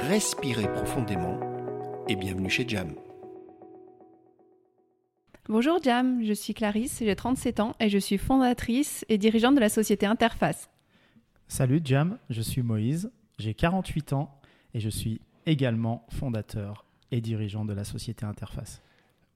respirez profondément et bienvenue chez Jam. Bonjour Jam, je suis Clarisse, j'ai 37 ans et je suis fondatrice et dirigeante de la société Interface. Salut Jam, je suis Moïse, j'ai 48 ans et je suis également fondateur et dirigeant de la société Interface.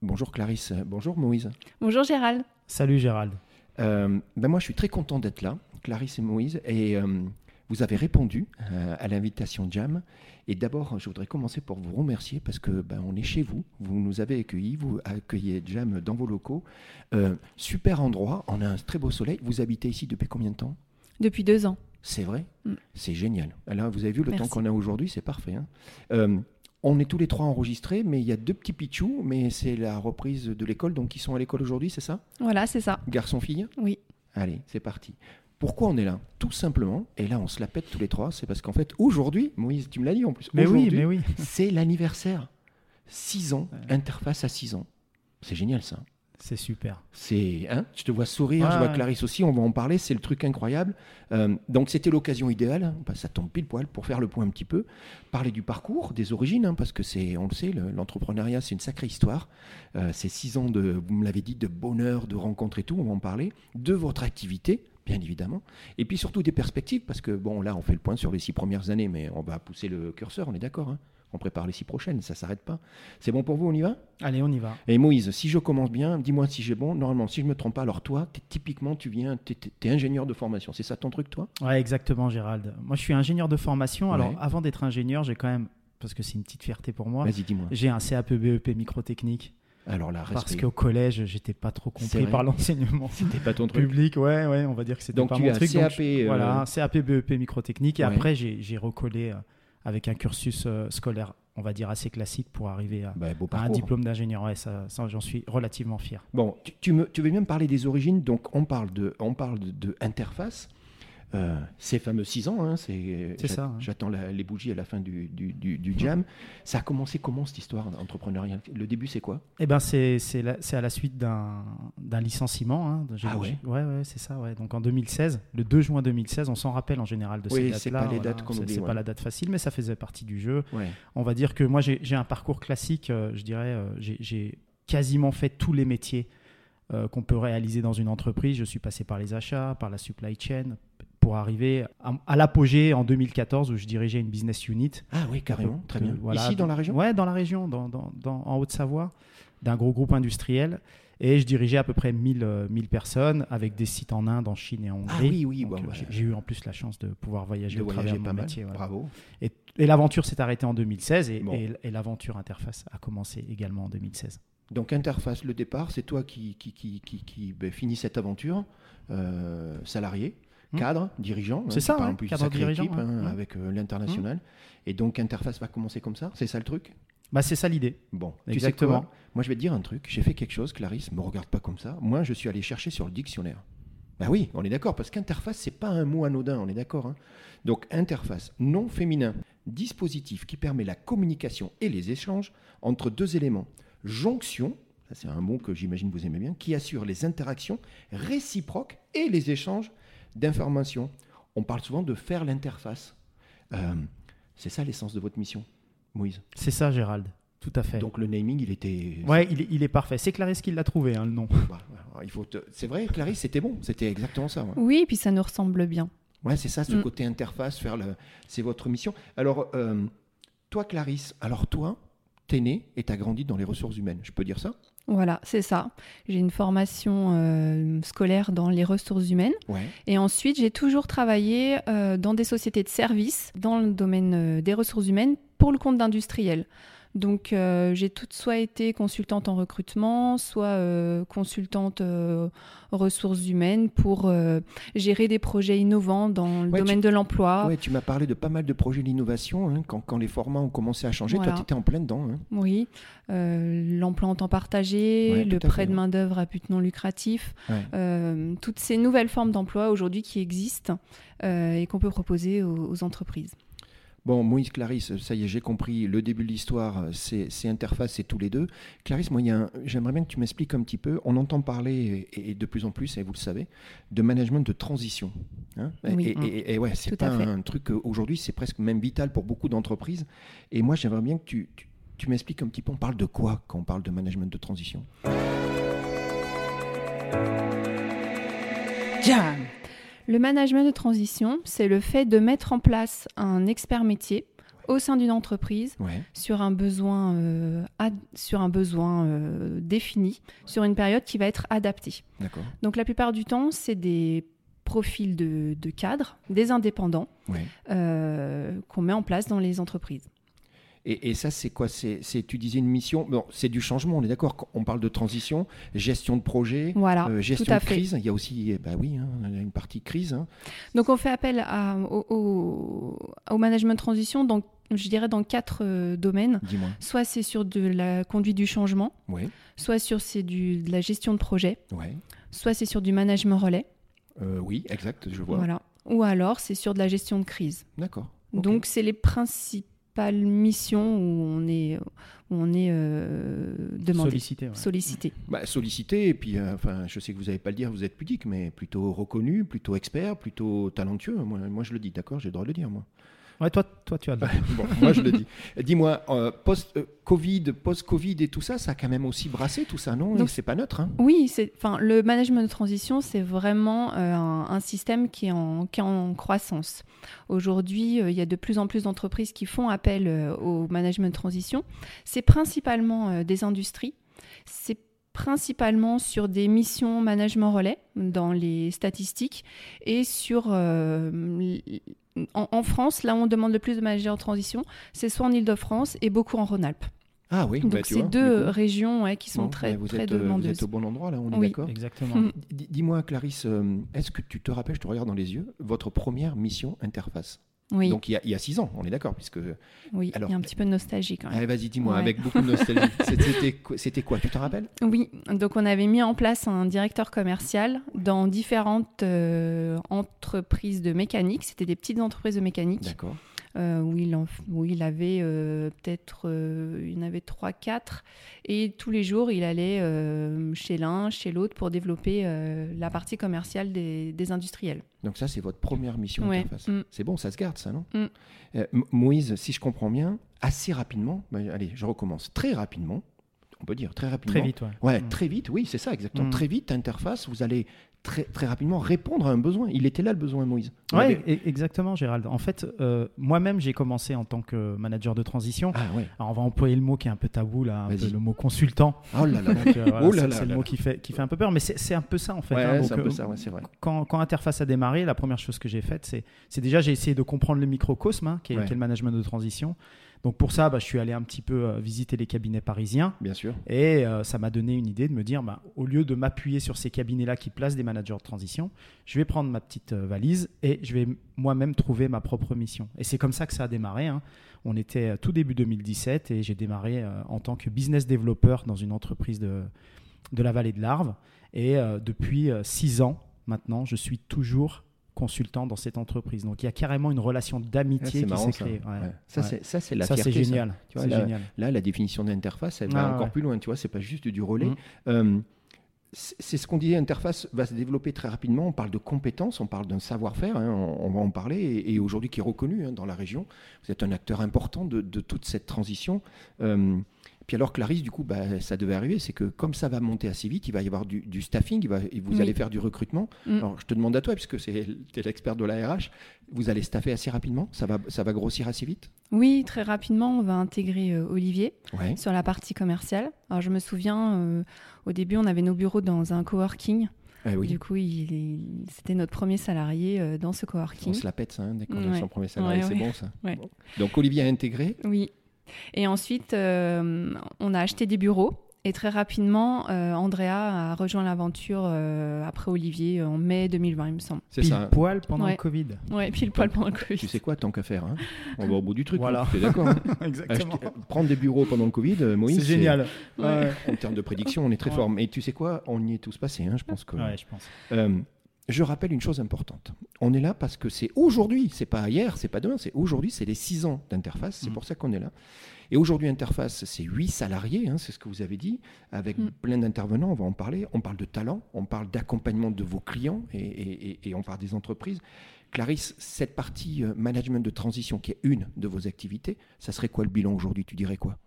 Bonjour Clarisse, bonjour Moïse. Bonjour Gérald. Salut Gérald. Euh, ben moi je suis très content d'être là, Clarisse et Moïse, et euh, vous avez répondu euh, à l'invitation Jam. Et d'abord, je voudrais commencer pour vous remercier parce que ben, on est chez vous. Vous nous avez accueillis, vous accueillez Jam dans vos locaux. super endroit, on a un très beau soleil. Vous habitez ici depuis combien de temps? Depuis deux ans. C'est vrai? Mm. C'est génial. Alors, vous avez vu le temps qu'on a aujourd'hui, c'est parfait. Hein. On est tous les trois enregistrés, mais il y a deux petits pichous, mais c'est la reprise de l'école, donc ils sont à l'école aujourd'hui, c'est ça? Voilà, c'est ça. Garçon-fille Oui. Allez, c'est parti. Pourquoi on est là Tout simplement, et là on se la pète tous les trois, c'est parce qu'en fait aujourd'hui, Moïse, tu me l'as dit en plus, mais oui, mais oui. c'est l'anniversaire. 6 ans, interface à 6 ans. C'est génial ça. C'est super. C'est, hein, je te vois sourire, je vois Clarisse aussi, on va en parler, c'est le truc incroyable. Euh, donc c'était l'occasion idéale, hein, bah, ça tombe pile poil pour faire le point un petit peu, parler du parcours, des origines, hein, parce que c'est, on le sait, l'entrepreneuriat c'est une sacrée histoire. Euh, c'est six ans de, vous me l'avez dit, de bonheur, de rencontres et tout, on va en parler, de votre activité, bien évidemment, et puis surtout des perspectives, parce que bon là on fait le point sur les six premières années, mais on va pousser le curseur, on est d'accord. Hein on prépare les six prochaines, ça s'arrête pas. C'est bon pour vous, on y va? Allez, on y va. Et Moïse, si je commence bien, dis-moi si j'ai bon. Normalement, si je me trompe pas, alors toi, es, typiquement, tu viens, tu es, ingénieur de formation. C'est ça ton truc, toi? Ouais, exactement, Gérald. Moi, je suis ingénieur de formation. Alors, avant d'être ingénieur, j'ai quand même, parce que c'est une petite fierté pour moi, Vas-y, dis-moi. J'ai un CAP BEP microtechnique. Alors là, parce qu'au collège, j'étais pas trop compris par l'enseignement. C'était pas ton truc. Public, ouais, ouais, on va dire que c'était pas tu mon as truc. CAP, euh, Voilà, CAP BEP microtechnique. Et après, j'ai recollé euh, avec un cursus euh, scolaire on va dire, assez classique pour arriver à, bah, un diplôme d'ingénieur. Ouais, ça, j'en suis relativement fier. Bon, tu, me, tu veux bien me parler des origines? Donc, on parle de, on parle de interface. Euh, ces fameux six ans, hein, c'est ça. Hein. J'attends les bougies à la fin du, du, jam. Ça a commencé comment cette histoire entrepreneuriale? Le début, c'est quoi? Eh ben, c'est à la suite d'un licenciement. Hein. Ah ouais? Ouais, ouais c'est ça. Ouais. Donc en 2016, le 2 juin 2016, on s'en rappelle en général de ces dates-là. c'est pas les dates qu'on C'est pas la date facile, mais ça faisait partie du jeu. On va dire que moi, j'ai un parcours classique. Euh, je dirais, euh, j'ai quasiment fait tous les métiers qu'on peut réaliser dans une entreprise. Je suis passé par les achats, par la supply chain, pour arriver à, l'apogée en 2014 où je dirigeais une business unit. Ah oui, carrément, très bien. Ici dans la région? Ouais, dans la région, dans, dans, en Haute-Savoie, d'un gros groupe industriel. Et je dirigeais à peu près 1000, 1000 personnes avec des sites en Inde, en Chine et en Hongrie. Ah oui, oui. Bon, bah, j'ai eu en plus la chance de pouvoir voyager de au voyager travers de mon métier. Bravo. Et, et l'aventure s'est arrêtée en 2016 et, et, l'aventure Interface a commencé également en 2016. Donc Interface, le départ, c'est toi qui, qui, qui, qui, qui ben, finis cette aventure, euh, salarié. Hmm. cadre, dirigeant. C'est ça, un cadre dirigeant. Équipe, hein, avec euh, l'international. Hmm. Et donc, Interface va commencer comme ça C'est ça le truc? Bah, c'est ça l'idée. Bon, exactement. Moi, je vais te dire un truc. J'ai fait quelque chose, Clarisse, me regarde pas comme ça. Moi, je suis allé chercher sur le dictionnaire. Bah oui, on est d'accord, parce qu'interface, c'est pas un mot anodin, on est d'accord. Hein. Donc, interface, non féminin, dispositif qui permet la communication et les échanges entre deux éléments. Jonction, c'est un mot que j'imagine vous aimez bien, qui assure les interactions réciproques et les échanges d'information. On parle souvent de faire l'interface. Euh, c'est ça l'essence de votre mission, Moïse? C'est ça, Gérald. Tout à fait. Donc le naming, il était. Ouais, il est, parfait. C'est Clarisse qui l'a trouvé, hein, le nom. Bah, il faut. C'est vrai, Clarisse, c'était bon. C'était exactement ça. Oui, puis ça nous ressemble bien. Ouais, c'est ça, ce mm. côté interface, faire le. C'est votre mission. Alors, euh, toi, Clarisse, alors toi, t'es né et t'as grandi dans les ressources humaines. Je peux dire ça? Voilà, c'est ça. J'ai une formation euh, scolaire dans les ressources humaines. Et ensuite, j'ai toujours travaillé euh, dans des sociétés de services dans le domaine euh, des ressources humaines pour le compte d'industriels. Donc euh, j'ai toute soit été consultante en recrutement, soit euh, consultante euh, ressources humaines pour gérer des projets innovants dans le domaine de l'emploi. Oui, tu m'as parlé de pas mal de projets d'innovation hein, quand, quand, les formats ont commencé à changer. Toi, tu étais en plein dedans. Hein. Oui, l'emploi en temps partagé, le prêt de main-d'œuvre à but non lucratif, toutes ces nouvelles formes d'emploi aujourd'hui qui existent et qu'on peut proposer aux entreprises. Bon, Moïse, Clarisse, ça y est, j'ai compris. Le début de l'histoire, c'est interface, c'est tous les deux. Clarisse, moi, j'aimerais bien que tu m'expliques un petit peu. On entend parler, et, de plus en plus, et vous le savez, de management de transition. Hein. et, ouais, c'est pas un truc aujourd'hui, c'est presque même vital pour beaucoup d'entreprises. Et moi, j'aimerais bien que tu, tu, m'expliques un petit peu. On parle de quoi quand on parle de management de transition? Le management de transition, c'est le fait de mettre en place un expert métier au sein d'une entreprise sur un besoin, euh, sur un besoin euh, défini, sur une période qui va être adaptée. Donc la plupart du temps, c'est des profils de, cadres, des indépendants euh, qu'on met en place dans les entreprises. Et, ça, c'est quoi? C'est, tu disais une mission. Bon, c'est du changement. On est d'accord. On parle de transition, gestion de projet, euh, gestion de crise. Il y a aussi, bah oui, hein, une partie crise. Hein. Donc, on fait appel à, au, management de transition. Donc, je dirais dans quatre euh, domaines. Soit c'est sur de la conduite du changement. Soit sur c'est du, de la gestion de projet. Soit c'est sur du management relais. Euh, oui, exact. Je vois. Voilà. Ou alors c'est sur de la gestion de crise. D'accord. Donc, c'est les principes pas mission où on est, où on est euh, demandé. Sollicité. Sollicité. Bah, sollicité, et puis, euh, enfin, je sais que vous n'allez pas le dire, vous êtes pudique, mais plutôt reconnu, plutôt expert, plutôt talentueux. Moi, moi je le dis, d'accord, j'ai le droit de le dire, moi. Ouais, toi, toi, tu as. bon, moi, je le dis. Dis-moi, euh, post-Covid, post-Covid et tout ça, ça a quand même aussi brassé tout ça, non? C'est pas neutre. Hein oui, c'est. Le management de transition, c'est vraiment euh, un, système qui est en, qui est en croissance. Aujourd'hui, euh, il y a de plus en plus d'entreprises qui font appel au management de transition. C'est principalement des industries. C'est principalement sur des missions management relais dans les statistiques et sur en, France, là où on demande le plus de managers en transition, c'est soit en Ile-de-France et beaucoup en Rhône-Alpes. Ah oui, donc bah, c'est deux régions qui sont très, vous très êtes, demandeuses. Vous êtes au bon endroit là, on est d'accord Exactement. Mm. Dis-moi, Clarisse, euh, est-ce que tu te rappelles, je te regarde dans les yeux, votre première mission interface? Oui. Donc il y, a, six ans, on est d'accord, puisque. Oui, il y a un petit peu de nostalgie quand même. Allez, vas-y, dis-moi, avec beaucoup de nostalgie. C'était quoi Tu te rappelles? Oui, donc on avait mis en place un directeur commercial dans différentes euh, entreprises de mécanique. C'était des petites entreprises de mécanique. D'accord. Euh, où, il où il avait euh, peut-être, euh, il en avait 3-4, et tous les jours, il allait chez l'un, chez l'autre pour développer la partie commerciale des, industriels. Donc ça, c'est votre première mission mm. C'est bon, ça se garde, ça, non mm. Moïse, si je comprends bien, assez rapidement, bah, allez, je recommence, très rapidement, on peut dire très rapidement. Très vite, ouais. Ouais, mm. très vite, oui, c'est ça, exactement. Très vite, interface, vous allez très, très rapidement répondre à un besoin. Il était là le besoin, Moïse. Oui, e-, exactement, Gérald. En fait, euh, moi-même, j'ai commencé en tant que manager de transition. Ah, ouais. Alors, on va employer le mot qui est un peu tabou, là, le mot consultant. Oh là là, oh c'est le mot qui fait, qui fait un peu peur, mais c'est un peu ça, en fait. Hein. c'est un peu euh, ça, c'est vrai. Quand, quand, Interface a démarré, la première chose que j'ai faite, c'est déjà, j'ai essayé de comprendre le microcosme, hein, qui, est, qui est le management de transition. Donc pour ça, bah, je suis allé un petit peu euh, visiter les cabinets parisiens. Bien sûr. Et euh, ça m'a donné une idée de me dire, bah, au lieu de m'appuyer sur ces cabinets-là qui placent des managers de transition, je vais prendre ma petite euh, valise et je vais moi-même trouver ma propre mission. Et c'est comme ça que ça a démarré. Hein. On était tout début 2017 et j'ai démarré en tant que business developer dans une entreprise de, de la vallée de l'Arve. Et depuis six ans maintenant, je suis toujours consultant dans cette entreprise. Donc il y a carrément une relation d'amitié qui s'est créée. Ça, c'est la ça, c'est génial. là, là, la définition d'interface, elle va ah, encore plus loin. Tu vois, c'est pas juste du relais. Mm. Euh, c'est ce qu'on disait, interface va se développer très rapidement. On parle de compétences, on parle d'un savoir-faire, hein, on, va en parler, et, aujourd'hui qui est reconnu hein, dans la région. Vous êtes un acteur important de, toute cette transition. Euh, puis alors Clarisse, du coup, bah, ça devait arriver, c'est que comme ça va monter assez vite, il va y avoir du, staffing, il va, et vous allez faire du recrutement. Mm. Alors je te demande à toi, puisque tu es l'expert de la RH, vous allez staffer assez rapidement? Ça va, ça va grossir assez vite? Oui, très rapidement, on va intégrer euh, Olivier sur la partie commerciale. Alors je me souviens, euh, au début, on avait nos bureaux dans un coworking. Oui. Du coup, c'était notre premier salarié euh, dans ce coworking. On se la pète, ça, hein, dès qu'on a son premier salarié, c'est bon ça. Ouais. Donc Olivier a intégré Oui. Et ensuite, on a acheté des bureaux et très rapidement, euh, Andrea a rejoint l'aventure euh, après Olivier en mai 2020, il me semble. C'est ça. poil pendant le Covid. Ouais, pile poil pendant le Covid. Tu sais quoi, tant qu'à faire, hein on va au bout du truc. Voilà. Tu es d'accord hein Exactement. prendre des bureaux pendant le Covid, euh, Moïse. C'est génial. En termes de prédiction, on est très fort. Mais tu sais quoi, on y est tous passés, hein, je pense que. Ouais, je pense. Je rappelle une chose importante. On est là parce que c'est aujourd'hui, c'est pas hier, c'est pas demain, c'est aujourd'hui, c'est les six ans d'interface. C'est mm. pour ça qu'on est là. Et aujourd'hui, Interface, c'est huit salariés, hein, c'est ce que vous avez dit, avec mm. plein d'intervenants, on va en parler. On parle de talent, on parle d'accompagnement de vos clients et, on parle des entreprises. Clarisse, cette partie euh, management de transition qui est une de vos activités, ça serait quoi le bilan aujourd'hui? Tu dirais quoi?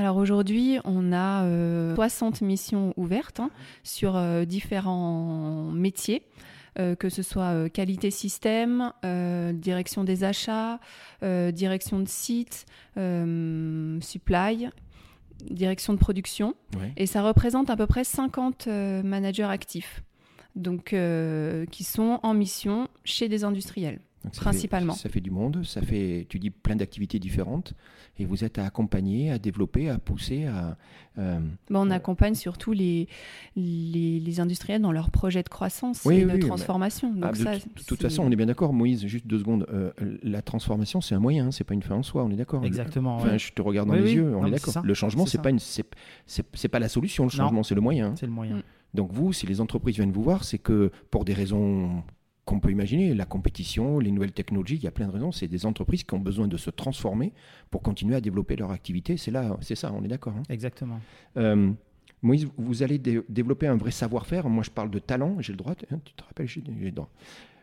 Alors aujourd'hui, on a 60 euh, missions ouvertes hein, sur euh, différents métiers. Euh, que ce soit qualité système, direction des achats, direction de site, supply, direction de production. Et ça représente à peu près 50 managers actifs, donc qui sont en mission chez des industriels principalement. ça fait du monde, ça fait, tu dis, plein d'activités différentes, et vous êtes à accompagner, à développer, à pousser, à... Euh, bah, on accompagne surtout les, les, industriels dans leurs projets de croissance et de transformation. Ah, de, toute façon, on est bien d'accord, Moïse, juste deux secondes, euh, la transformation, c'est un moyen, hein, c'est pas une fin en soi, on est d'accord Exactement. Enfin, Je te regarde dans les yeux, on est d'accord. Le changement, c'est pas, une, c'est, pas la solution, le changement, c'est le moyen. Hein. C'est le moyen. Mm. Donc vous, si les entreprises viennent vous voir, c'est que pour des raisons qu'on peut imaginer, la compétition, les nouvelles technologies, il y a plein de raisons. C'est des entreprises qui ont besoin de se transformer pour continuer à développer leur activité. C'est là, c'est ça, on est d'accord. Hein. Exactement. Euh, Moïse, vous allez développer un vrai savoir-faire. Moi, je parle de talent, j'ai le droit. Hein, tu te rappelles, j'ai le droit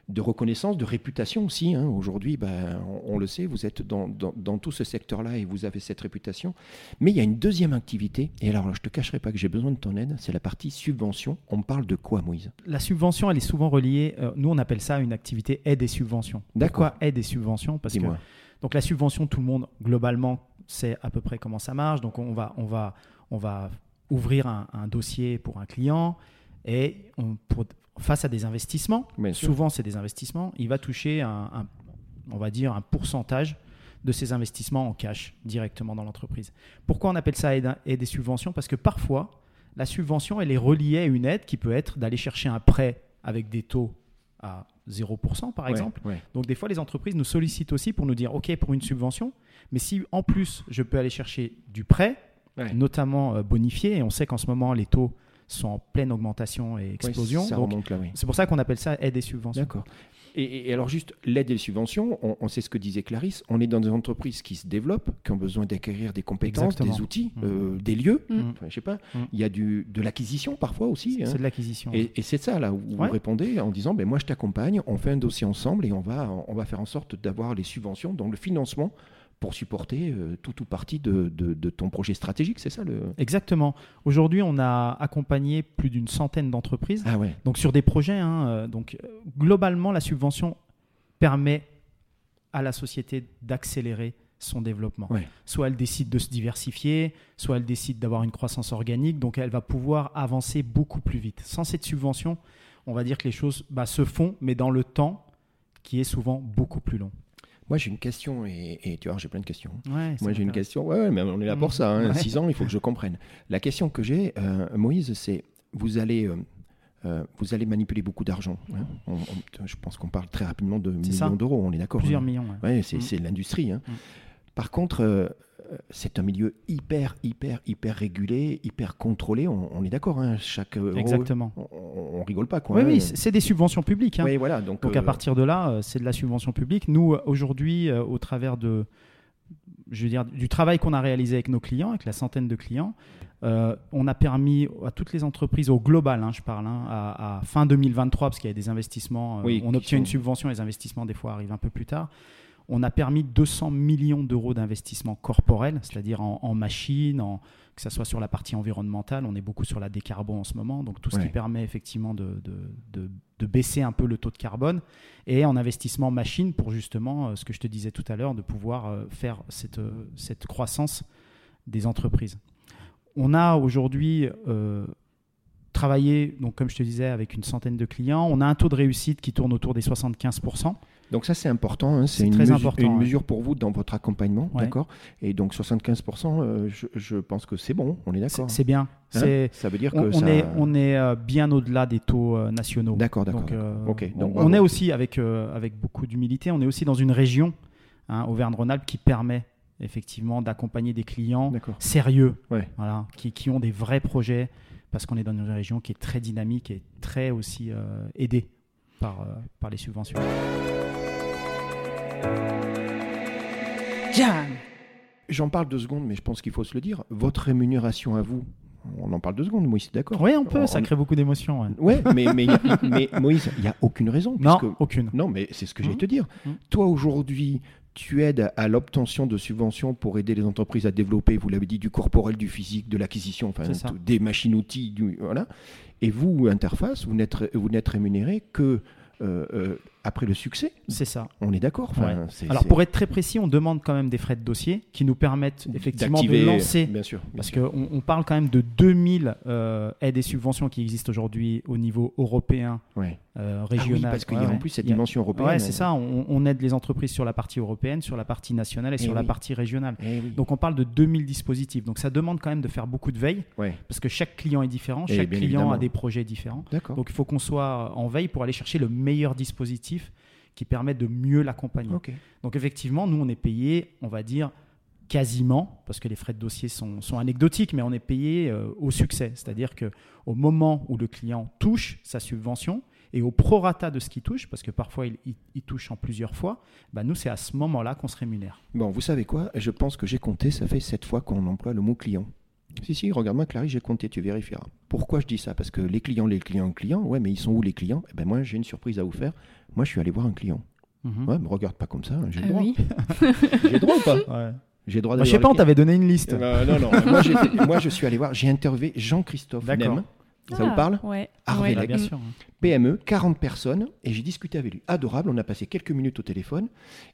de reconnaissance, de réputation aussi. Hein. Aujourd'hui, ben, on, le sait, vous êtes dans, tout ce secteur-là et vous avez cette réputation. Mais il y a une deuxième activité, et alors je ne te cacherai pas que j'ai besoin de ton aide, c'est la partie subvention. On parle de quoi, Moïse? La subvention, elle est souvent reliée, euh, nous on appelle ça une activité aide et subvention. Pourquoi aide et subvention? Parce que donc la subvention, tout le monde, globalement, sait à peu près comment ça marche. Donc on va, on va, on va ouvrir un, dossier pour un client et on, pour, face à des investissements, souvent c'est des investissements, il va toucher un, on va dire un pourcentage de ces investissements en cash directement dans l'entreprise. Pourquoi on appelle ça aide, et des subventions? Parce que parfois, la subvention, elle est reliée à une aide qui peut être d'aller chercher un prêt avec des taux à 0% par exemple. Donc des fois, les entreprises nous sollicitent aussi pour nous dire, OK, pour une subvention, mais si en plus je peux aller chercher du prêt, notamment euh, bonifié, et on sait qu'en ce moment, les taux sont en pleine augmentation et explosion. C'est pour ça qu'on appelle ça aide et subvention. D'accord. Et, alors juste l'aide et les subventions, on, sait ce que disait Clarisse, on est dans des entreprises qui se développent, qui ont besoin d'acquérir des compétences, des outils, mmh. euh, des lieux. Mmh. je sais pas. Mmh. Il y a du, de l'acquisition parfois aussi. C'est hein. de l'acquisition. Et, c'est ça là où vous répondez en disant, ben moi je t'accompagne, on fait un dossier ensemble et on va, on va faire en sorte d'avoir les subventions, donc le financement pour supporter euh, tout ou partie de, ton projet stratégique, c'est ça le... Exactement. Aujourd'hui, on a accompagné plus d'une centaine d'entreprises. Ah ouais. Donc sur des projets. Hein, euh, donc euh, globalement, la subvention permet à la société d'accélérer son développement. Soit elle décide de se diversifier, soit elle décide d'avoir une croissance organique, donc elle va pouvoir avancer beaucoup plus vite. Sans cette subvention, on va dire que les choses bah, se font, mais dans le temps qui est souvent beaucoup plus long. Moi, j'ai une question, et, tu vois, j'ai plein de questions. Moi, j'ai une question. Ouais, mais on est là pour ça. Hein. Six ans, il faut que je comprenne. La question que j'ai, euh, Moïse, c'est vous allez. Euh, euh, vous allez manipuler beaucoup d'argent. Hein. je pense qu'on parle très rapidement de millions d'euros, on est d'accord Plusieurs millions. Ouais, c'est mm. l'industrie. Hein. Par contre, euh, c'est un milieu hyper, hyper, hyper régulé, hyper contrôlé. On, est d'accord, hein, chaque Exactement. On, rigole pas. Quoi, oui, oui, c'est des subventions publiques. Hein. Oui, voilà, donc, donc à euh, partir de là, euh, c'est de la subvention publique. Nous, aujourd'hui, au travers de, je veux dire, du travail qu'on a réalisé avec nos clients, avec la centaine de clients, on a permis à toutes les entreprises, au global, hein, je parle, à, fin 2023, parce qu'il y a des investissements, on obtient une subvention, les investissements des fois arrivent un peu plus tard on a permis 200 millions d'euros d'investissement corporel, c'est-à-dire en, machines, en, que ce soit sur la partie environnementale, on est beaucoup sur la décarbone en ce moment, donc tout ce qui permet effectivement de, de, baisser un peu le taux de carbone, et en investissement machine pour justement, euh, ce que je te disais tout à l'heure, de pouvoir euh, faire cette, euh, cette croissance des entreprises. On a aujourd'hui travailler, donc, comme je te disais, avec une centaine de clients. On a un taux de réussite qui tourne autour des 75%. Donc ça c'est important, hein. c'est une, mesure, important, une mesure pour vous dans votre accompagnement, d'accord? Et donc 75%, euh, je, pense que c'est bon, on est d'accord. C'est bien. Hein? Ça veut dire que on, est, on est euh, bien au-delà des taux euh, nationaux. D'accord, d'accord. Donc, donc, on, est aussi avec avec beaucoup d'humilité, on est aussi dans une région, hein, Auvergne-Rhône-Alpes, qui permet effectivement d'accompagner des clients sérieux, voilà, qui, qui, ont des vrais projets, parce qu'on est dans une région qui est très dynamique et très aussi aidée par, par les subventions. J'en parle deux secondes, mais je pense qu'il faut se le dire. Votre rémunération à vous, on en parle deux secondes, Moïse, d'accord Oui, on peut, ça crée beaucoup d'émotions. Oui, mais, mais, Moïse, il n'y a aucune raison. Non, aucune. Non, mais c'est ce que j'ai mmh. te dire. Mmh. Toi, aujourd'hui, tu aides à l'obtention de subventions pour aider les entreprises à développer, vous l'avez dit, du corporel, du physique, de l'acquisition, enfin, des machines-outils, voilà. Et vous, Interface, vous n'êtes rémunéré que euh, euh, après le succès. C'est ça. On est d'accord. Alors pour être très précis, on demande quand même des frais de dossier qui nous permettent effectivement de lancer. Bien sûr. parce qu'on on parle quand même de 2000 euh, aides et subventions qui existent aujourd'hui au niveau européen, euh, régional. Ah parce qu'il y a en plus cette dimension européenne. Ouais, c'est ça. On, aide les entreprises sur la partie européenne, sur la partie nationale et, eh sur la partie régionale. Eh Donc on parle de 2000 dispositifs. Donc ça demande quand même de faire beaucoup de veille parce que chaque client est différent, eh chaque client a des projets différents. Donc il faut qu'on soit en veille pour aller chercher le meilleur dispositif qui permet de mieux l'accompagner. Donc effectivement, nous, on est payé, on va dire, quasiment, parce que les frais de dossier sont, anecdotiques, mais on est payé euh, au succès. C'est-à-dire qu'au moment où le client touche sa subvention, et au prorata de ce qu'il touche, parce que parfois il, touche en plusieurs fois, bah nous c'est à ce moment-là qu'on se rémunère. Bon, vous savez quoi? Je pense que j'ai compté, ça fait sept fois qu'on emploie le mot client. Si, si, regarde-moi, Clarisse, j'ai compté, tu vérifieras. Pourquoi je dis ça? Parce que les clients, les clients, les clients, ouais, mais ils sont où les clients? Eh ben moi, j'ai une surprise à vous faire. Moi, je suis allé voir un client. Mhm. Ouais, me regarde pas comme ça, hein, j'ai le ah droit. j'ai le droit ou pas? J'ai droit Je sais pas, on t'avait donné une liste. Eh ben, non, non, moi, je suis allé voir, j'ai interviewé Jean-Christophe Nem. Ça vous parle ouais. bien sûr. PME, 40 personnes, et j'ai discuté avec lui. Adorable, on a passé quelques minutes au téléphone.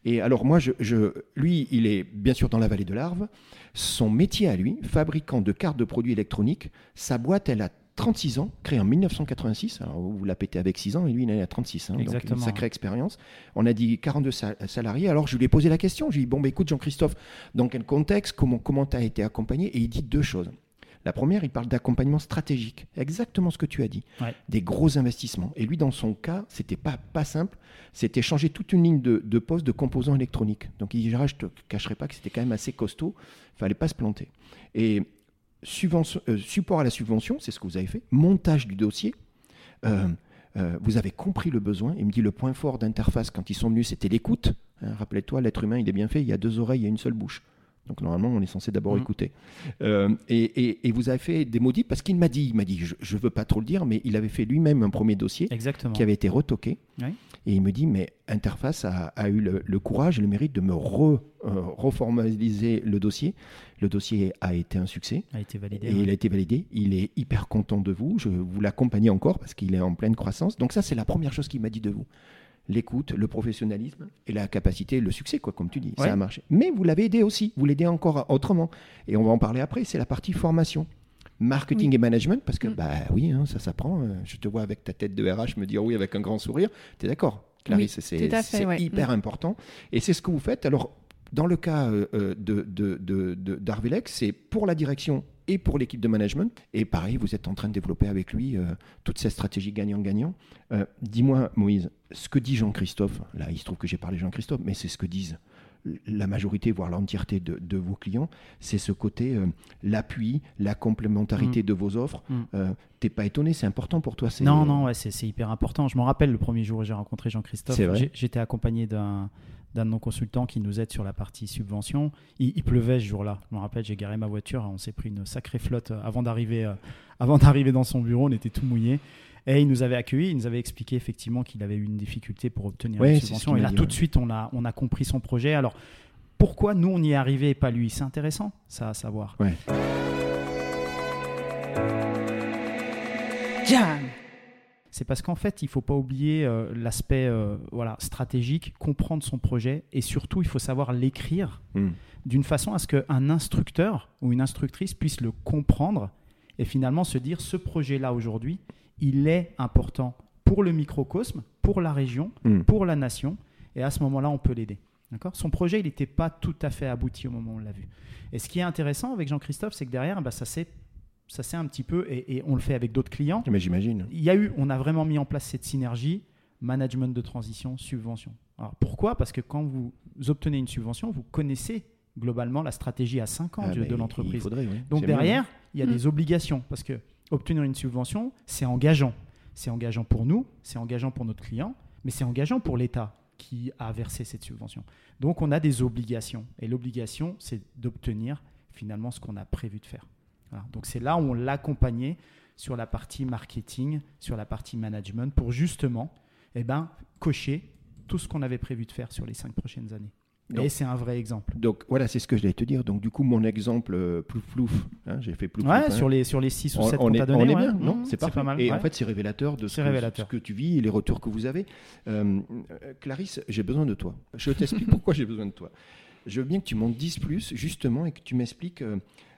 Et alors moi, je, lui, il est bien sûr dans la vallée de l'Arve. Son métier à lui, fabricant de cartes de produits électroniques, sa boîte, elle a 36 ans, créée en 1986. Alors, vous la pétez avec 6 ans et lui, il est à 36. Hein, donc une sacrée expérience. On a dit 42 salariés. Alors, je lui ai posé la question. Je lui ai dit Bon, bah, écoute, Jean-Christophe, dans quel contexte Comment tu as été accompagné? Et il dit deux choses. La première, il parle d'accompagnement stratégique, exactement ce que tu as dit, des gros investissements. Et lui, dans son cas, c'était pas pas simple. C'était changer toute une ligne de, de poste de composants électroniques. Donc il dit, je te cacherai pas que c'était quand même assez costaud. Il fallait pas se planter. Et euh, support à la subvention, c'est ce que vous avez fait. Montage du dossier. Euh, euh, vous avez compris le besoin. Il me dit le point fort d'interface quand ils sont venus, c'était l'écoute. Hein, rappelez-toi, l'être humain, il est bien fait. Il y a deux oreilles et une seule bouche. Donc normalement, on est censé d'abord mmh. écouter. Euh, et, vous avez fait des maudits parce qu'il m'a dit, il m'a dit, je ne veux pas trop le dire, mais il avait fait lui-même un premier dossier qui avait été retoqué. Et il me dit, mais Interface a, eu le, courage et le mérite de me re, euh, reformaliser le dossier. Le dossier a été un succès. A été validé. Et il a été validé. Il est hyper content de vous. Je vous l'accompagne encore parce qu'il est en pleine croissance. Donc ça, c'est la première chose qu'il m'a dit de vous l'écoute, le professionnalisme et la capacité, le succès, quoi, comme tu dis. Ça a marché. Mais vous l'avez aidé aussi, vous l'aidez encore autrement. Et on va en parler après, c'est la partie formation. Marketing et management, parce que, mm. bah oui, hein, ça s'apprend. Euh, je te vois avec ta tête de RH me dire oui avec un grand sourire. Tu es d'accord, Clarisse C'est hyper mm. important. Et c'est ce que vous faites. Alors, dans le cas euh, euh, de, de, c'est pour la direction et pour l'équipe de management. Et pareil, vous êtes en train de développer avec lui euh, toutes ces stratégies gagnant-gagnant. Dis-moi, Moïse, ce que dit Jean-Christophe, là il se trouve que j'ai parlé Jean-Christophe, mais c'est ce que disent la majorité, voire l'entièreté de, vos clients, c'est ce côté, l'appui, la complémentarité mm. de vos offres. Mm. T'es pas étonné, c'est important pour toi Non, non, ouais, c'est hyper important. Je me rappelle le premier jour où j'ai rencontré Jean-Christophe, j'étais accompagné d'un d'un de nos consultants qui nous aide sur la partie subvention. Il, pleuvait ce jour-là. Je me rappelle, j'ai garé ma voiture, on s'est pris une sacrée flotte euh, avant d'arriver, euh, avant d'arriver dans son bureau, on était tout mouillé. Et il nous avait accueillis, il nous avait expliqué effectivement qu'il avait eu une difficulté pour obtenir une subvention. Et là, tout de suite, on a, on a compris son projet. Alors, pourquoi nous, on y est arrivé et pas lui? C'est intéressant, ça à savoir. Ouais. C'est parce qu'en fait, il ne faut pas oublier euh, l'aspect euh, voilà, stratégique, comprendre son projet, et surtout, il faut savoir l'écrire hmm. d'une façon à ce qu'un instructeur ou une instructrice puisse le comprendre et finalement se dire ce projet-là aujourd'hui, il est important pour le microcosme, pour la région, hmm. pour la nation, et à ce moment-là, on peut l'aider. Son projet, il n'était pas tout à fait abouti au moment où on l'a vu. Et ce qui est intéressant avec Jean-Christophe, c'est que derrière, bah, ça s'est ça c'est un petit peu, et, on le fait avec d'autres clients. Mais j'imagine. Il y a eu, on a vraiment mis en place cette synergie management de transition, subvention. Alors pourquoi? Parce que quand vous obtenez une subvention, vous connaissez globalement la stratégie à 5 ans ah, de, l'entreprise. Donc derrière, il y a des obligations parce que obtenir une subvention, c'est engageant. C'est engageant pour nous, c'est engageant pour notre client, mais c'est engageant pour l'État qui a versé cette subvention. Donc on a des obligations et l'obligation, c'est d'obtenir finalement ce qu'on a prévu de faire. Donc c'est là où on l'accompagnait sur la partie marketing, sur la partie management pour justement eh ben, cocher tout ce qu'on avait prévu de faire sur les cinq prochaines années. et c'est un vrai exemple. Donc voilà, c'est ce que je voulais te dire. Donc du coup, mon exemple euh, plouf plouf, hein, j'ai fait plouf Ouais, hein. sur les sur les six ou sept qu'on t'a donné. On est bien, non mmh, C'est pas, mal. Et en fait, c'est révélateur de ce que, ce que, tu vis et les retours que vous avez. Euh, euh, Clarisse, j'ai besoin de toi. Je t'explique pourquoi j'ai besoin de toi. Je veux bien que tu m'en dises plus justement et que tu m'expliques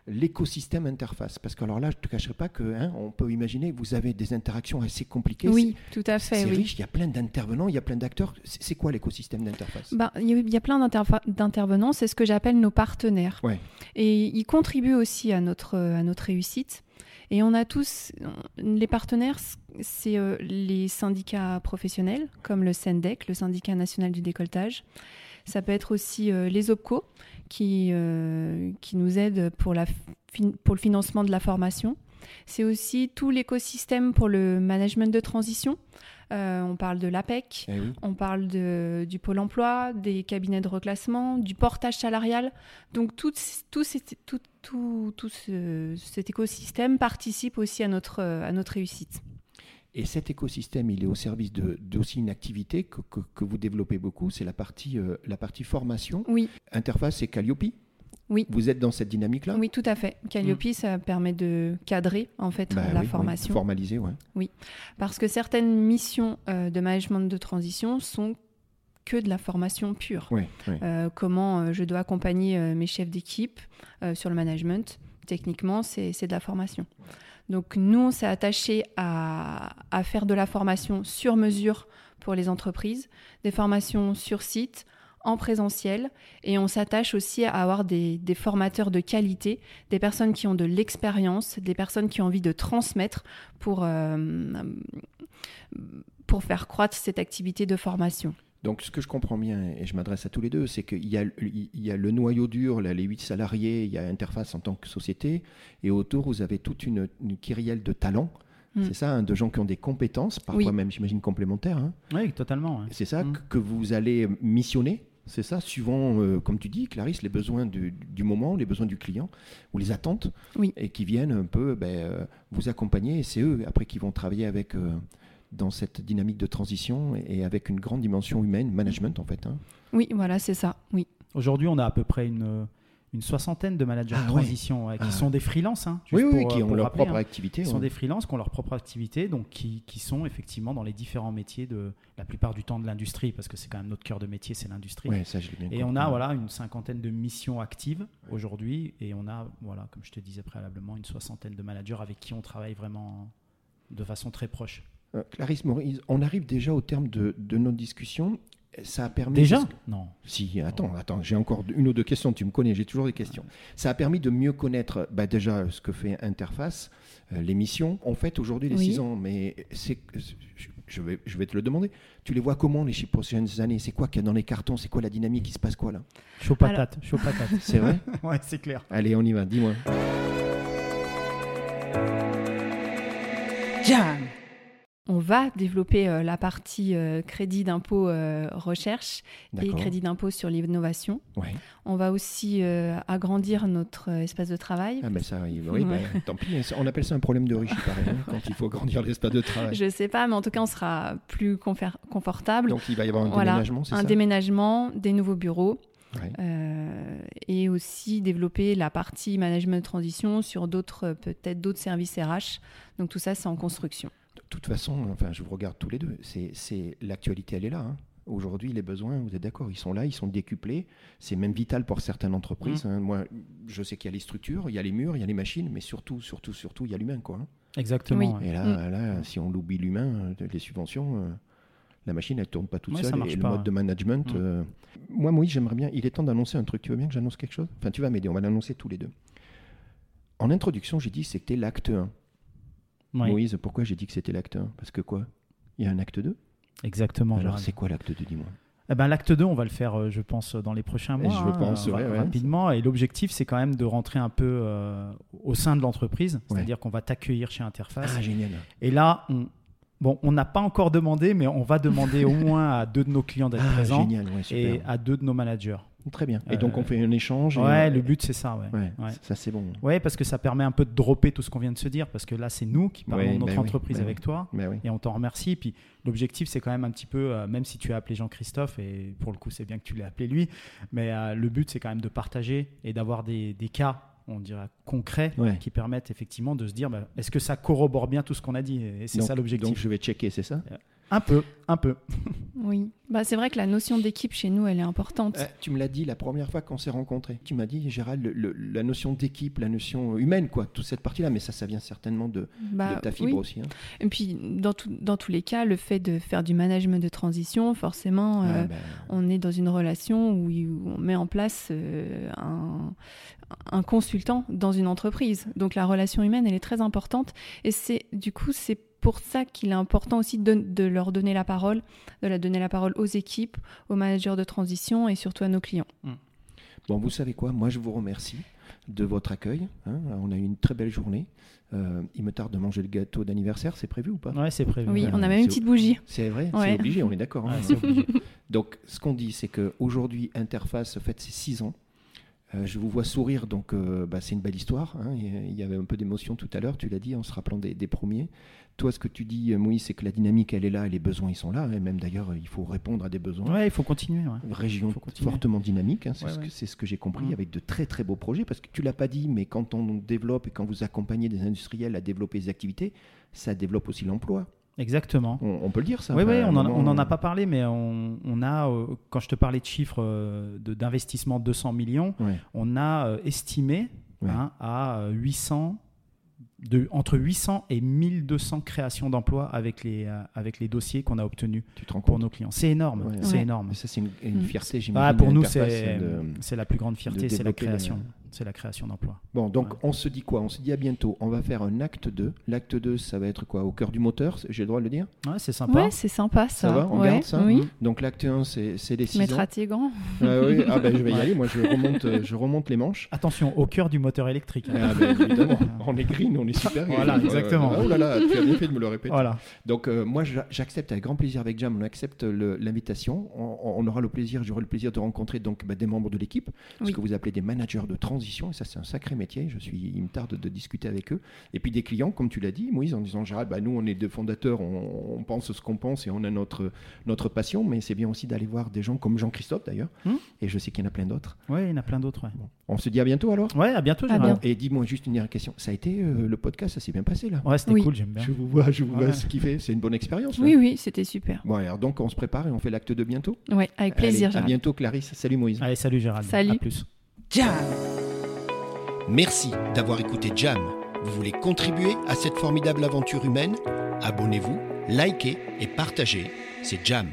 l'écosystème interface. Parce que alors là, je ne te cacherai pas que hein, on peut imaginer que vous avez des interactions assez compliquées. Oui, tout à fait. C'est riche, il y a plein d'intervenants, il y a plein d'acteurs. C'est quoi l'écosystème d'interface? Bah, Il y, a plein d'intervenants, c'est ce que j'appelle nos partenaires. Et ils contribuent aussi à notre, à notre réussite. Et on a tous, les partenaires, c'est euh, les syndicats professionnels, comme le SENDEC, le syndicat national du décolletage. Ça peut être aussi euh, les OPCO, qui, euh, qui nous aident pour, la, pour le financement de la formation. C'est aussi tout l'écosystème pour le management de transition. Euh, on parle de l'APEC, eh on parle de, du Pôle emploi, des cabinets de reclassement, du portage salarial. Donc tout, tout, tout, tout, tout cet écosystème participe aussi à notre, à notre réussite. Et cet écosystème, il est au service de, aussi une activité que, que, vous développez beaucoup, c'est la partie, euh, la partie formation. Oui. Interface, c'est Calliope. Oui. Vous êtes dans cette dynamique-là? Oui, tout à fait. Calliope, mm. ça permet de cadrer en fait bah la formation. formaliser, oui. Oui, parce que certaines missions euh, de management de transition sont que de la formation pure. Oui, euh, comment je dois accompagner mes chefs d'équipe sur le management. Techniquement, c'est de la formation. Donc nous, on s'est attaché à, faire de la formation sur mesure pour les entreprises, des formations sur site, en présentiel, et on s'attache aussi à avoir des, formateurs de qualité, des personnes qui ont de l'expérience, des personnes qui ont envie de transmettre pour, euh, pour faire croître cette activité de formation. Donc, ce que je comprends bien, et je m'adresse à tous les deux, c'est qu'il y, a, le noyau dur, les huit salariés, il y a Interface en tant que société, et autour, vous avez toute une, une kyrielle de talents. Mm. C'est ça, hein, de gens qui ont des compétences, parfois même, j'imagine, complémentaires. Hein. Oui, totalement. C'est ça mm. que, vous allez missionner c'est ça, suivant, euh, comme tu dis, Clarisse, les besoins du, moment, les besoins du client, ou les attentes, et qui viennent un peu ben, euh, vous accompagner. Et c'est eux, après, qui vont travailler avec, euh, dans cette dynamique de transition et avec une grande dimension humaine, management en fait. Hein. Oui, voilà, c'est ça. Oui. Aujourd'hui, on a à peu près une, une soixantaine de managers de ah transition qui ah. sont des freelances. Hein, oui, oui, qui ont leur propre hein. activité. Qui sont des freelances qui ont leur propre activité, donc qui, qui, sont effectivement dans les différents métiers de la plupart du temps de l'industrie, parce que c'est quand même notre cœur de métier, c'est l'industrie. et on a voilà une cinquantaine de missions actives aujourd'hui, et on a voilà, comme je te disais préalablement, une soixantaine de managers avec qui on travaille vraiment de façon très proche. Euh, Clarisse Maurice, on arrive déjà au terme de, de notre discussion. Ça a permis déjà Non. Si, attends, attends, j'ai encore une ou deux questions. Tu me connais, j'ai toujours des questions. Ça a permis de mieux connaître bah, déjà ce que fait Interface, euh, l'émission. On fait aujourd'hui les six ans, mais c'est, je vais, je vais te le demander. Tu les vois comment les six prochaines années? C'est quoi qu'il y a dans les cartons? C'est quoi la dynamique Il se passe quoi là? Chaud patate, chaud patate. C'est vrai? Ouais, c'est clair. Allez, on y va. Dis-moi. Jam on va développer euh, la partie euh, crédit d'impôt euh, recherche et crédit d'impôt sur l'innovation. On va aussi agrandir notre espace de travail. Ah ben ça, oui, bah, tant pis. On appelle ça un problème de riche, pareil, hein, quand il faut agrandir l'espace de travail. Je sais pas, mais en tout cas, on sera plus confortable. Donc il va y avoir un déménagement, c'est ça? Un déménagement, des nouveaux bureaux. et aussi développer la partie management de transition sur d'autres peut-être d'autres services RH. Donc tout ça, c'est en construction toute façon, enfin, je vous regarde tous les deux. C'est l'actualité, elle est là. Hein. Aujourd'hui, les besoins, vous êtes d'accord, ils sont là, ils sont décuplés. C'est même vital pour certaines entreprises. Mmh. Hein. Moi, je sais qu'il y a les structures, il y a les murs, il y a les machines, mais surtout, surtout, surtout, il y a l'humain. quoi. Hein. Exactement. Et là, mmh. là, si on oublie l'humain, euh, les subventions, euh, la machine, elle tourne pas toute seule. Et le mode de management. Mmh. Euh, moi, Moïse, j'aimerais bien. Il est temps d'annoncer un truc. Tu veux bien que j'annonce quelque chose? Enfin, tu vas m'aider. On va l'annoncer tous les deux. En introduction, j'ai dit que c'était l'acte 1. Moïse, pourquoi j'ai dit que c'était l'acte 1 Parce que quoi? Il y a un acte 2 Exactement. Alors, c'est quoi l'acte 2 Dis-moi. Eh ben, L'acte 2, on va le faire, euh, je pense, dans les prochains mois. je pense, hein, rapidement. Et l'objectif, c'est quand même de rentrer un peu euh, au sein de l'entreprise. C'est-à-dire qu'on va t'accueillir chez Interface. Ah, génial. Et là, on, Bon, on n'a pas encore demandé, mais on va demander au moins à deux de nos clients d'être ah, présents et à deux de nos managers. Très bien. Et donc on fait un échange. Ouais, le but c'est ça. Ouais. Ça c'est bon. Ouais, parce que ça permet un peu de dropper tout ce qu'on vient de se dire, parce que là c'est nous qui parlons de notre ben entreprise ben avec toi, ben et on t'en remercie. Puis l'objectif c'est quand même un petit peu, euh, même si tu as appelé Jean-Christophe, et pour le coup c'est bien que tu l'aies appelé lui, mais euh, le but c'est quand même de partager et d'avoir des, des, cas on dirait concrets qui permettent effectivement de se dire est-ce que ça corrobore bien tout ce qu'on a dit? Et c'est ça l'objectif donc je vais checker c'est ça? Un peu, un peu. oui, bah, c'est vrai que la notion d'équipe chez nous, elle est importante. Euh, tu me l'as dit la première fois qu'on s'est rencontrés. Tu m'as dit, Gérald, la notion d'équipe, la notion humaine, quoi, toute cette partie-là, mais ça, ça vient certainement de, bah, ta fibre aussi. Hein. Et puis, dans, dans, tous les cas, le fait de faire du management de transition, forcément, euh, bah, on est dans une relation où, on met en place euh, un, un consultant dans une entreprise. Donc, la relation humaine, elle est très importante. Et c'est, du coup, c'est pour ça qu'il est important aussi de, leur donner la parole, de la donner la parole aux équipes, aux managers de transition et surtout à nos clients. Hmm. Bon, vous savez quoi? Moi, je vous remercie de votre accueil. Hein. On a eu une très belle journée. Euh, il me tarde de manger le gâteau d'anniversaire, c'est prévu ou pas? Oui, c'est prévu. Oui, on a même une petite bougie. C'est vrai, c'est obligé, on est d'accord. Hein. donc, ce qu'on dit, c'est qu'aujourd'hui, Interface fête ses 6 ans. Euh, je vous vois sourire, donc euh, bah, c'est une belle histoire. Hein. Il y avait un peu d'émotion tout à l'heure, tu l'as dit, en se rappelant des, des premiers. Toi, ce que tu dis, euh, Moïse, c'est que la dynamique, elle est là, les besoins, ils sont là. Et même d'ailleurs, il faut répondre à des besoins. Oui, il faut continuer. Région fortement dynamique, hein, c'est ce, que j'ai compris, mmh. avec de très très beaux projets. Parce que tu l'as pas dit, mais quand on développe et quand vous accompagnez des industriels à développer des activités, ça développe aussi l'emploi. Exactement. On, peut le dire, ça. Oui, oui, on n'en a pas parlé, mais on, a, euh, quand je te parlais de chiffres euh, d'investissement de 200 millions, on a estimé hein, à 800 de, entre 800 et 1200 créations d'emplois avec les, euh, avec les dossiers qu'on a obtenus pour nos clients. C'est énorme. C'est énorme. ça, c'est une, mm. fierté, j'imagine. Ah, pour nous, c'est la plus grande fierté, c'est la création c'est la création d'emplois. Bon, donc on se dit quoi? On se dit à bientôt. On va faire un acte 2. L'acte 2, ça va être quoi? Au cœur du moteur J'ai le droit de le dire? Ouais, c'est sympa. Ouais, c'est sympa ça. Ça va On garde ça? Oui. Donc l'acte 1, c'est les 6 Mettre à tes gants. Ah, oui. ah ben je vais y aller. Moi, je remonte, je remonte les manches. Attention, au cœur du moteur électrique. Ah, ben, évidemment. on est green, on est super. Voilà, exactement. oh là là, tu as bien fait de me le répéter. Voilà. Donc euh, moi, j'accepte avec grand plaisir avec Jam. On accepte l'invitation. On, aura le plaisir, j'aurai le plaisir de rencontrer donc bah, des membres de l'équipe, ce que vous appelez des managers de transition. Et ça, c'est un sacré métier. Je suis, il me tarde de discuter avec eux. Et puis des clients, comme tu l'as dit, Moïse, en disant Gérald, bah, nous, on est deux fondateurs, on, pense ce qu'on pense et on a notre, notre passion, mais c'est bien aussi d'aller voir des gens comme Jean-Christophe d'ailleurs. Hmm. Et je sais qu'il y en a plein d'autres. Oui, il y en a plein d'autres. On se dit à bientôt alors? Ouais, à bientôt, Gérald. Et dis-moi juste une dernière question. Ça a été euh, le podcast, ça s'est bien passé là? Ouais, c'était cool, j'aime bien. Je vous vois, je vous vois ce qu'il fait. C'est une bonne expérience. Oui, oui, c'était super. Bon, alors donc on se prépare et on fait l'acte de bientôt? Oui, avec plaisir. Allez, à bientôt, Clarisse. Salut Moïse. Allez, salut Gérald. Salut. À plus. Ciao. Merci d'avoir écouté Jam. Vous voulez contribuer à cette formidable aventure humaine? Abonnez-vous, likez et partagez. C'est Jam.